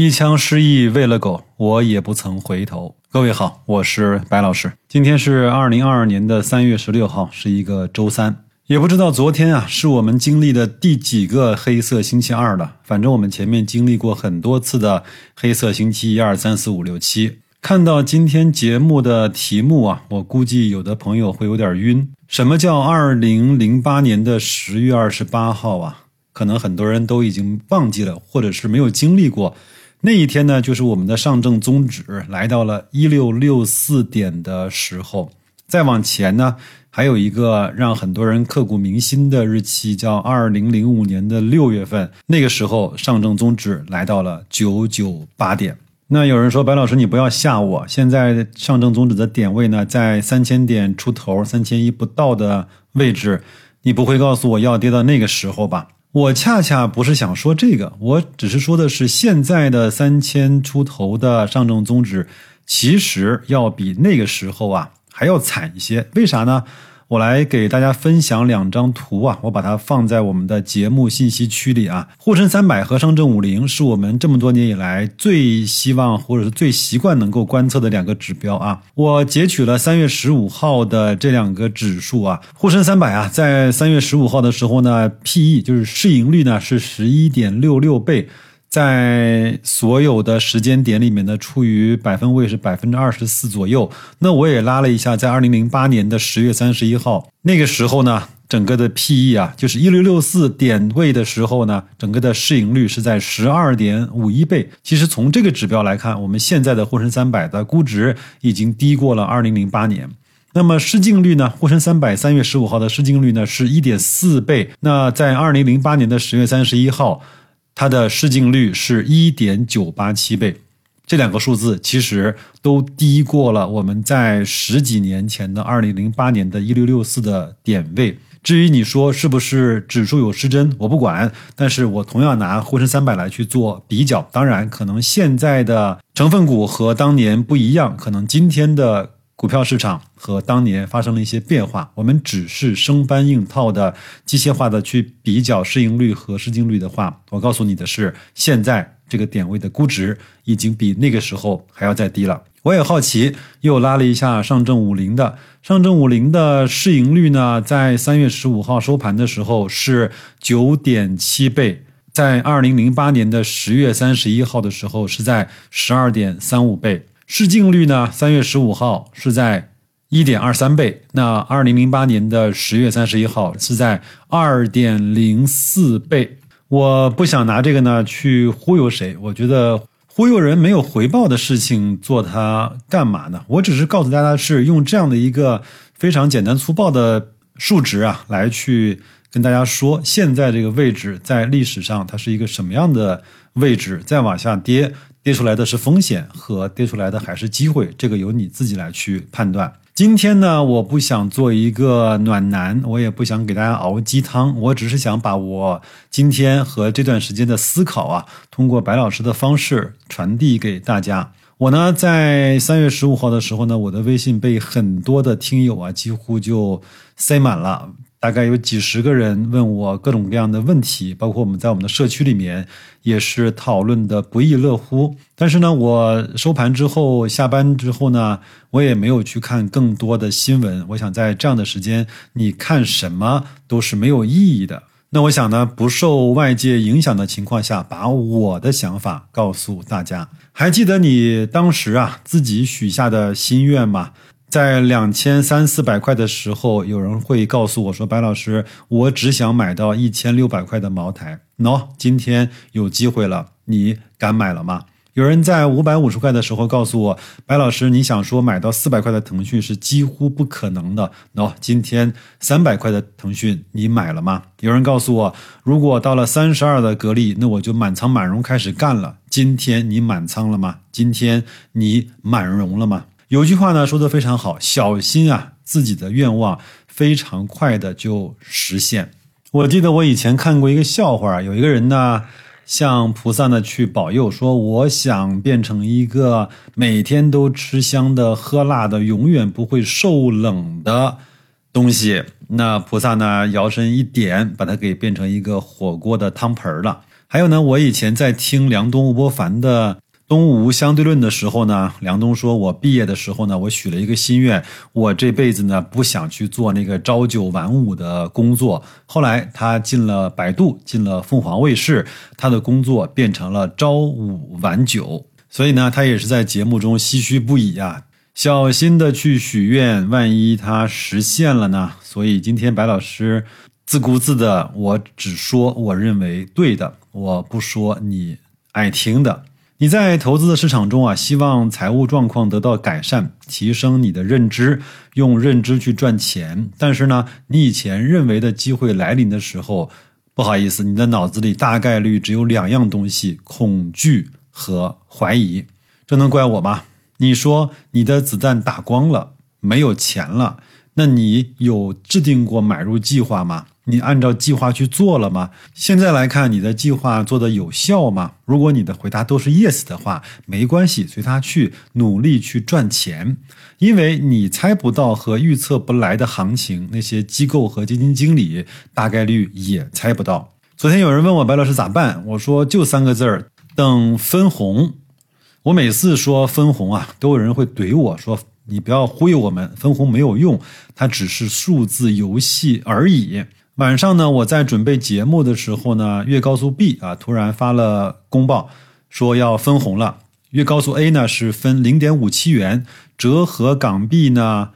一腔诗意喂了狗，我也不曾回头。各位好，我是白老师。今天是二零二二年的三月十六号，是一个周三。也不知道昨天啊，是我们经历的第几个黑色星期二了。反正我们前面经历过很多次的黑色星期一、二、三、四、五、六、七。看到今天节目的题目啊，我估计有的朋友会有点晕。什么叫二零零八年的十月二十八号啊？可能很多人都已经忘记了，或者是没有经历过。那一天呢，就是我们的上证综指来到了一六六四点的时候。再往前呢，还有一个让很多人刻骨铭心的日期，叫二零零五年的六月份。那个时候，上证综指来到了九九八点。那有人说，白老师，你不要吓我。现在上证综指的点位呢，在三千点出头、三千一不到的位置，你不会告诉我要跌到那个时候吧？我恰恰不是想说这个，我只是说的是现在的三千出头的上证综指，其实要比那个时候啊还要惨一些。为啥呢？我来给大家分享两张图啊，我把它放在我们的节目信息区里啊。沪深三百和上证五零是我们这么多年以来最希望或者是最习惯能够观测的两个指标啊。我截取了三月十五号的这两个指数啊，沪深三百啊，在三月十五号的时候呢，P/E 就是市盈率呢是十一点六六倍。在所有的时间点里面呢，处于百分位是百分之二十四左右。那我也拉了一下，在二零零八年的十月三十一号那个时候呢，整个的 P/E 啊，就是一六六四点位的时候呢，整个的市盈率是在十二点五一倍。其实从这个指标来看，我们现在的沪深三百的估值已经低过了二零零八年。那么市净率呢？沪深三百三月十五号的市净率呢是一点四倍。那在二零零八年的十月三十一号。它的市净率是一点九八七倍，这两个数字其实都低过了我们在十几年前的二零零八年的一六六四的点位。至于你说是不是指数有失真，我不管，但是我同样拿沪深三百来去做比较。当然，可能现在的成分股和当年不一样，可能今天的。股票市场和当年发生了一些变化，我们只是生搬硬套的机械化的去比较市盈率和市净率的话，我告诉你的是，现在这个点位的估值已经比那个时候还要再低了。我也好奇，又拉了一下上证五零的，上证五零的市盈率呢，在三月十五号收盘的时候是九点七倍，在二零零八年的十月三十一号的时候是在十二点三五倍。市净率呢？三月十五号是在一点二三倍，那二零零八年的十月三十一号是在二点零四倍。我不想拿这个呢去忽悠谁，我觉得忽悠人没有回报的事情做它干嘛呢？我只是告诉大家是用这样的一个非常简单粗暴的数值啊来去跟大家说，现在这个位置在历史上它是一个什么样的位置，再往下跌。跌出来的是风险和跌出来的还是机会，这个由你自己来去判断。今天呢，我不想做一个暖男，我也不想给大家熬鸡汤，我只是想把我今天和这段时间的思考啊，通过白老师的方式传递给大家。我呢，在三月十五号的时候呢，我的微信被很多的听友啊，几乎就塞满了。大概有几十个人问我各种各样的问题，包括我们在我们的社区里面也是讨论的不亦乐乎。但是呢，我收盘之后下班之后呢，我也没有去看更多的新闻。我想在这样的时间，你看什么都是没有意义的。那我想呢，不受外界影响的情况下，把我的想法告诉大家。还记得你当时啊自己许下的心愿吗？在两千三四百块的时候，有人会告诉我说：“白老师，我只想买到一千六百块的茅台。” no，今天有机会了，你敢买了吗？有人在五百五十块的时候告诉我：“白老师，你想说买到四百块的腾讯是几乎不可能的。”喏今天三百块的腾讯你买了吗？有人告诉我：“如果到了三十二的格力，那我就满仓满容开始干了。”今天你满仓了吗？今天你满容了吗？有句话呢说的非常好，小心啊，自己的愿望非常快的就实现。我记得我以前看过一个笑话，有一个人呢向菩萨呢去保佑，说我想变成一个每天都吃香的喝辣的，永远不会受冷的东西。那菩萨呢摇身一点，把它给变成一个火锅的汤盆了。还有呢，我以前在听梁冬、吴伯凡的。东吴相对论的时候呢，梁冬说：“我毕业的时候呢，我许了一个心愿，我这辈子呢不想去做那个朝九晚五的工作。”后来他进了百度，进了凤凰卫视，他的工作变成了朝五晚九。所以呢，他也是在节目中唏嘘不已啊，小心的去许愿，万一他实现了呢？所以今天白老师自顾自的，我只说我认为对的，我不说你爱听的。你在投资的市场中啊，希望财务状况得到改善，提升你的认知，用认知去赚钱。但是呢，你以前认为的机会来临的时候，不好意思，你的脑子里大概率只有两样东西：恐惧和怀疑。这能怪我吗？你说你的子弹打光了，没有钱了，那你有制定过买入计划吗？你按照计划去做了吗？现在来看，你的计划做的有效吗？如果你的回答都是 yes 的话，没关系，随他去，努力去赚钱。因为你猜不到和预测不来的行情，那些机构和基金经理大概率也猜不到。昨天有人问我白老师咋办，我说就三个字儿，等分红。我每次说分红啊，都有人会怼我说你不要忽悠我们，分红没有用，它只是数字游戏而已。晚上呢，我在准备节目的时候呢，粤高速 B 啊突然发了公报，说要分红了。粤高速 A 呢是分零点五七元，折合港币呢，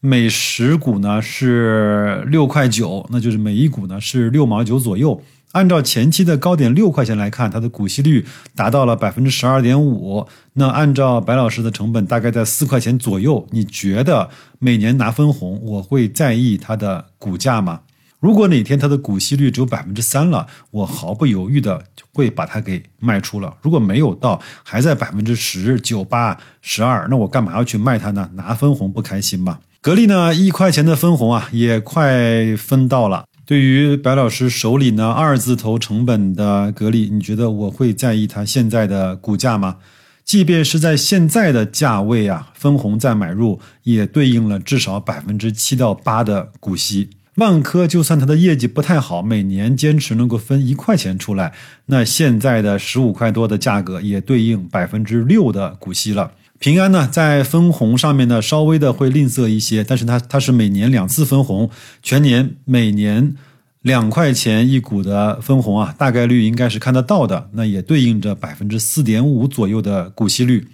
每十股呢是六块九，那就是每一股呢是六毛九左右。按照前期的高点六块钱来看，它的股息率达到了百分之十二点五。那按照白老师的成本大概在四块钱左右，你觉得每年拿分红，我会在意它的股价吗？如果哪天它的股息率只有百分之三了，我毫不犹豫的会把它给卖出了。如果没有到，还在百分之十九八十二，那我干嘛要去卖它呢？拿分红不开心吗？格力呢，一块钱的分红啊，也快分到了。对于白老师手里呢二字头成本的格力，你觉得我会在意它现在的股价吗？即便是在现在的价位啊，分红再买入，也对应了至少百分之七到八的股息。万科就算它的业绩不太好，每年坚持能够分一块钱出来，那现在的十五块多的价格也对应百分之六的股息了。平安呢，在分红上面呢稍微的会吝啬一些，但是它它是每年两次分红，全年每年两块钱一股的分红啊，大概率应该是看得到的，那也对应着百分之四点五左右的股息率。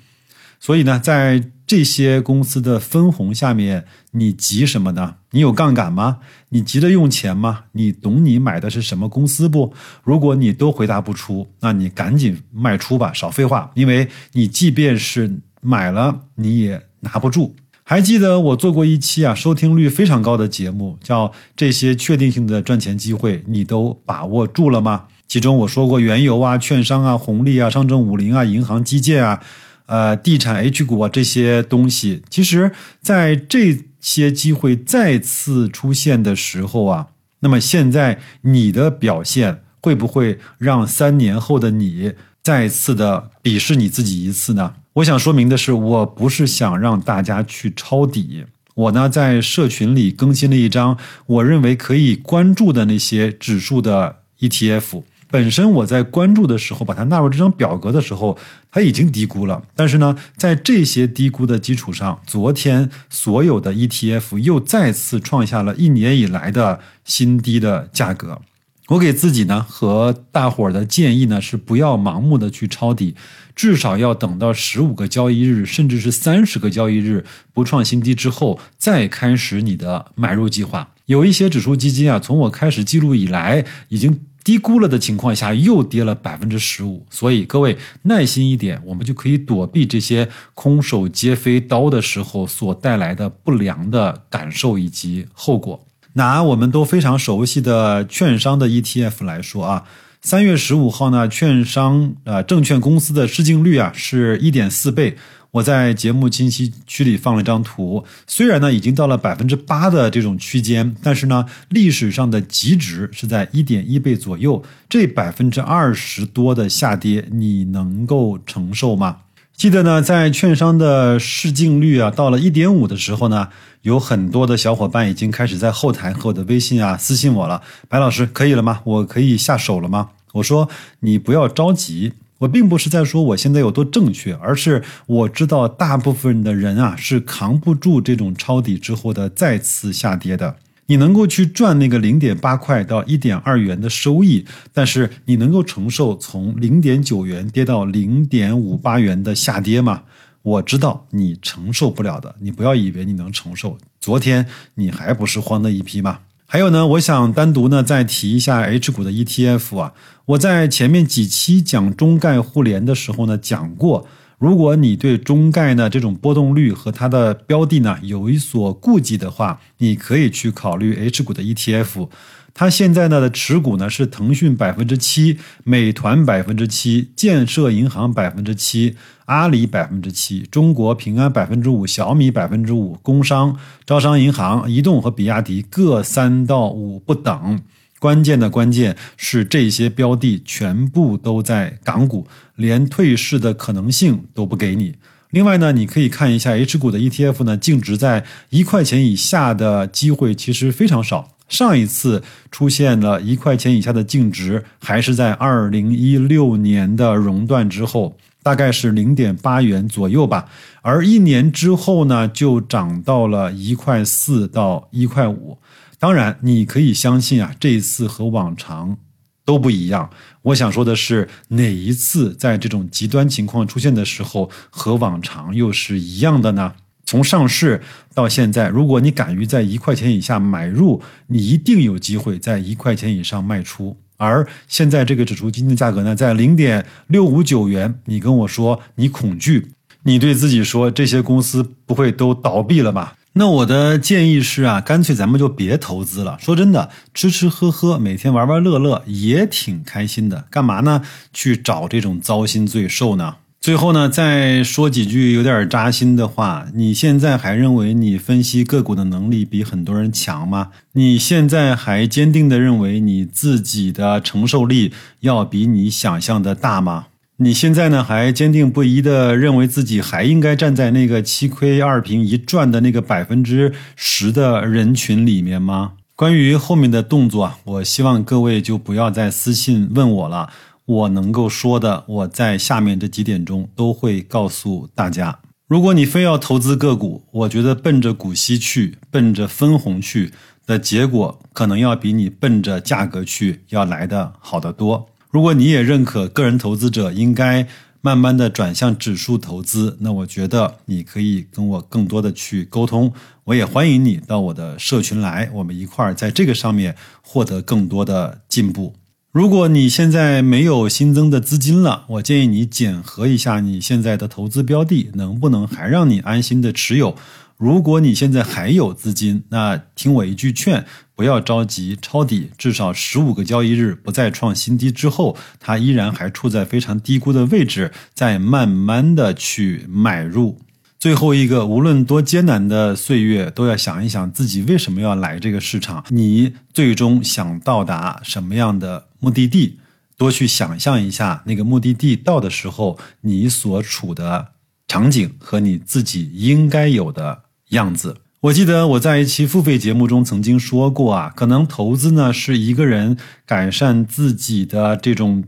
所以呢，在这些公司的分红下面，你急什么呢？你有杠杆吗？你急着用钱吗？你懂你买的是什么公司不？如果你都回答不出，那你赶紧卖出吧，少废话。因为你即便是买了，你也拿不住。还记得我做过一期啊，收听率非常高的节目，叫《这些确定性的赚钱机会》，你都把握住了吗？其中我说过原油啊、券商啊、红利啊、上证五零啊、银行基建啊。呃，地产 H 股啊，这些东西，其实，在这些机会再次出现的时候啊，那么现在你的表现会不会让三年后的你再次的鄙视你自己一次呢？我想说明的是，我不是想让大家去抄底，我呢在社群里更新了一张我认为可以关注的那些指数的 ETF。本身我在关注的时候，把它纳入这张表格的时候，它已经低估了。但是呢，在这些低估的基础上，昨天所有的 ETF 又再次创下了一年以来的新低的价格。我给自己呢和大伙儿的建议呢是不要盲目的去抄底，至少要等到十五个交易日，甚至是三十个交易日不创新低之后，再开始你的买入计划。有一些指数基金啊，从我开始记录以来，已经。低估了的情况下，又跌了百分之十五，所以各位耐心一点，我们就可以躲避这些空手接飞刀的时候所带来的不良的感受以及后果。拿我们都非常熟悉的券商的 ETF 来说啊，三月十五号呢，券商呃证券公司的市净率啊是一点四倍。我在节目信息区里放了一张图，虽然呢已经到了百分之八的这种区间，但是呢历史上的极值是在一点一倍左右，这百分之二十多的下跌，你能够承受吗？记得呢，在券商的市净率啊到了一点五的时候呢，有很多的小伙伴已经开始在后台和我的微信啊私信我了，白老师可以了吗？我可以下手了吗？我说你不要着急，我并不是在说我现在有多正确，而是我知道大部分的人啊是扛不住这种抄底之后的再次下跌的。你能够去赚那个零点八块到一点二元的收益，但是你能够承受从零点九元跌到零点五八元的下跌吗？我知道你承受不了的，你不要以为你能承受。昨天你还不是慌的一批吗？还有呢，我想单独呢再提一下 H 股的 ETF 啊。我在前面几期讲中概互联的时候呢讲过，如果你对中概呢这种波动率和它的标的呢有一所顾忌的话，你可以去考虑 H 股的 ETF。它现在呢的持股呢是腾讯百分之七，美团百分之七，建设银行百分之七，阿里百分之七，中国平安百分之五，小米百分之五，工商、招商银行、移动和比亚迪各三到五不等。关键的关键是这些标的全部都在港股，连退市的可能性都不给你。另外呢，你可以看一下 H 股的 ETF 呢，净值在一块钱以下的机会其实非常少。上一次出现了一块钱以下的净值，还是在二零一六年的熔断之后，大概是零点八元左右吧。而一年之后呢，就涨到了一块四到一块五。当然，你可以相信啊，这一次和往常都不一样。我想说的是，哪一次在这种极端情况出现的时候，和往常又是一样的呢？从上市到现在，如果你敢于在一块钱以下买入，你一定有机会在一块钱以上卖出。而现在这个指数基金的价格呢，在零点六五九元，你跟我说你恐惧，你对自己说这些公司不会都倒闭了吧？那我的建议是啊，干脆咱们就别投资了。说真的，吃吃喝喝，每天玩玩乐乐也挺开心的，干嘛呢？去找这种糟心罪受呢？最后呢，再说几句有点扎心的话。你现在还认为你分析个股的能力比很多人强吗？你现在还坚定的认为你自己的承受力要比你想象的大吗？你现在呢，还坚定不移的认为自己还应该站在那个七亏二平一赚的那个百分之十的人群里面吗？关于后面的动作，我希望各位就不要再私信问我了。我能够说的，我在下面这几点中都会告诉大家。如果你非要投资个股，我觉得奔着股息去，奔着分红去的结果，可能要比你奔着价格去要来的好得多。如果你也认可个人投资者应该慢慢的转向指数投资，那我觉得你可以跟我更多的去沟通。我也欢迎你到我的社群来，我们一块儿在这个上面获得更多的进步。如果你现在没有新增的资金了，我建议你检核一下你现在的投资标的能不能还让你安心的持有。如果你现在还有资金，那听我一句劝，不要着急抄底，至少十五个交易日不再创新低之后，它依然还处在非常低估的位置，再慢慢的去买入。最后一个，无论多艰难的岁月，都要想一想自己为什么要来这个市场，你最终想到达什么样的目的地？多去想象一下那个目的地到的时候，你所处的场景和你自己应该有的样子。我记得我在一期付费节目中曾经说过啊，可能投资呢是一个人改善自己的这种。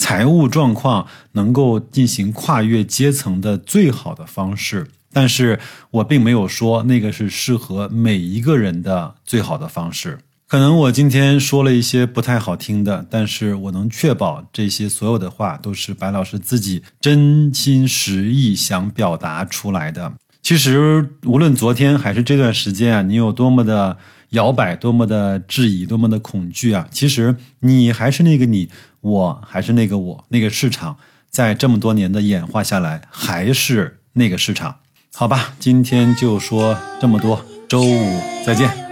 财务状况能够进行跨越阶层的最好的方式，但是我并没有说那个是适合每一个人的最好的方式。可能我今天说了一些不太好听的，但是我能确保这些所有的话都是白老师自己真心实意想表达出来的。其实无论昨天还是这段时间啊，你有多么的摇摆，多么的质疑，多么的恐惧啊，其实你还是那个你。我还是那个我，那个市场在这么多年的演化下来，还是那个市场，好吧，今天就说这么多，周五再见。